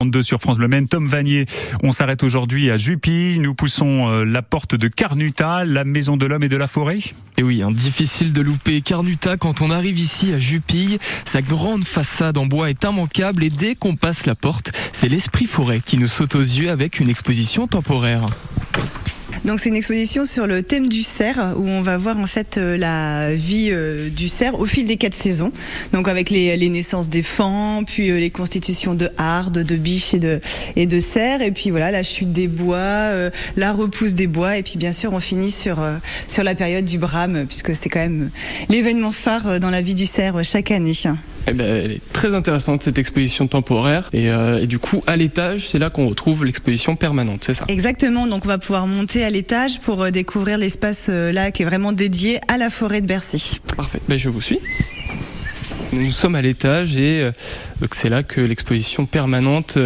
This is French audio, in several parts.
32 sur France Bleu Maine. Tom Vanier, on s'arrête aujourd'hui à Jupy. Nous poussons euh, la porte de Carnuta, la maison de l'homme et de la forêt. Et oui, hein, difficile de louper Carnuta quand on arrive ici à Jupille. Sa grande façade en bois est immanquable et dès qu'on passe la porte, c'est l'esprit forêt qui nous saute aux yeux avec une exposition temporaire. Donc c'est une exposition sur le thème du cerf où on va voir en fait euh, la vie euh, du cerf au fil des quatre saisons. Donc avec les, les naissances des fans, puis euh, les constitutions de hardes, de biches et de et de cerfs, et puis voilà la chute des bois, la repousse des bois, et puis bien sûr on finit sur sur la période du brame puisque c'est quand même l'événement phare dans la vie du cerf chaque année. Eh ben, elle est très intéressante cette exposition temporaire et, et du coup à l'étage c'est là qu'on retrouve l'exposition permanente, c'est ça? Exactement. Donc on va pouvoir monter à l'étage pour euh, découvrir l'espace euh, là qui est vraiment dédié à la forêt de Bercy. Parfait, ben, je vous suis. Nous sommes à l'étage et euh, c'est là que l'exposition permanente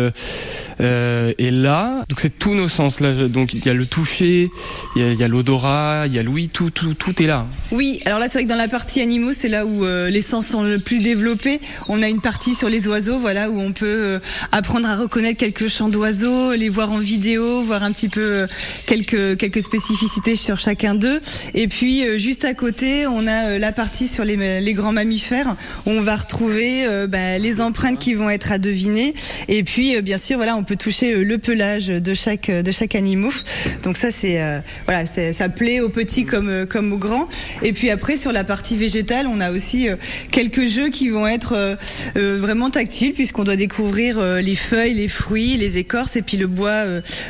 euh, est là. Donc c'est tous nos sens là. Donc il y a le toucher, il y a, l'odorat, il y a l'ouïe, tout, tout, tout est là. Oui, alors là c'est vrai que dans la partie animaux, c'est là où euh, les sens sont le plus développés. On a une partie sur les oiseaux, voilà, où on peut euh, apprendre à reconnaître quelques chants d'oiseaux, les voir en vidéo, voir un petit peu quelques quelques spécificités sur chacun d'eux. Et puis juste à côté, on a la partie sur les, les grands mammifères on va retrouver bah, les empreintes qui vont être à deviner. Et puis, bien sûr, voilà, on peut toucher euh, le pelage de chaque de chaque animal. Donc ça, c'est voilà, ça plaît aux petits comme comme aux grands. Et puis après, sur la partie végétale, on a aussi quelques jeux qui vont être vraiment tactiles puisqu'on doit découvrir les feuilles, les fruits, les écorces et puis le bois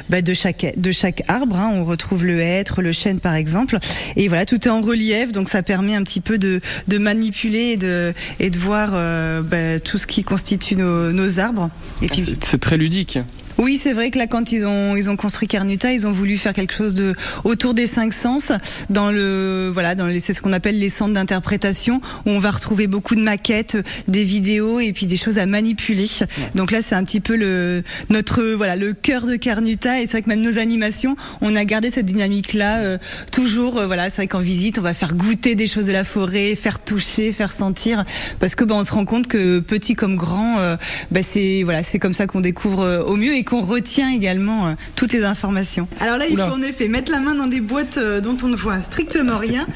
bah, de chaque de chaque arbre. Hein. On retrouve le hêtre, le chêne par exemple. Et voilà, tout est en relief, donc ça permet un petit peu de, de manipuler et de, et de voir euh, bah, tout ce qui constitue nos, nos arbres. Et puis, c'est très ludique. Oui, c'est vrai que là, quand ils ont ils ont construit Carnuta, ils ont voulu faire quelque chose de autour des cinq sens, dans le voilà, dans c'est ce qu'on appelle les centres d'interprétation, où on va retrouver beaucoup de maquettes, des vidéos et puis des choses à manipuler. Donc là, c'est un petit peu le notre voilà le cœur de Carnuta et c'est vrai que même nos animations, on a gardé cette dynamique là euh, toujours. Euh, voilà, c'est vrai qu'en visite, on va faire goûter des choses de la forêt, faire toucher, faire sentir, parce que ben on se rend compte que petit comme grand, euh, ben, c'est voilà, c'est comme ça qu'on découvre au mieux et qu'on retient également euh, toutes les informations. Alors là, il faut en effet mettre la main dans des boîtes euh, dont on ne voit strictement ah, rien.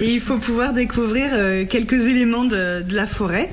et il faut pouvoir découvrir euh, quelques éléments de, de la forêt.